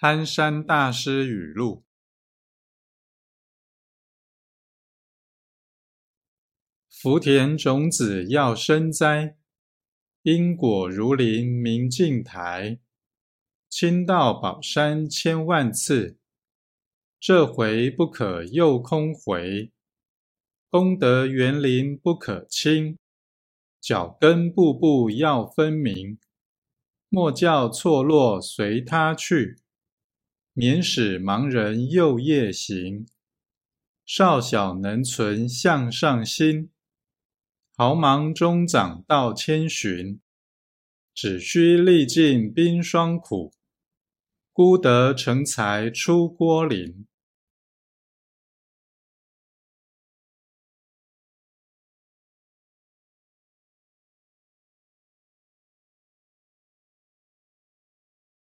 憨山大师语录：福田种子要生栽，因果如林明镜台。亲到宝山千万次，这回不可又空回。功德园林不可轻，脚跟步步要分明。莫叫错落随他去，免使盲人又夜行。少小能存向上心，毫芒中长到千寻。只需历尽冰霜苦，孤得成才出郭林。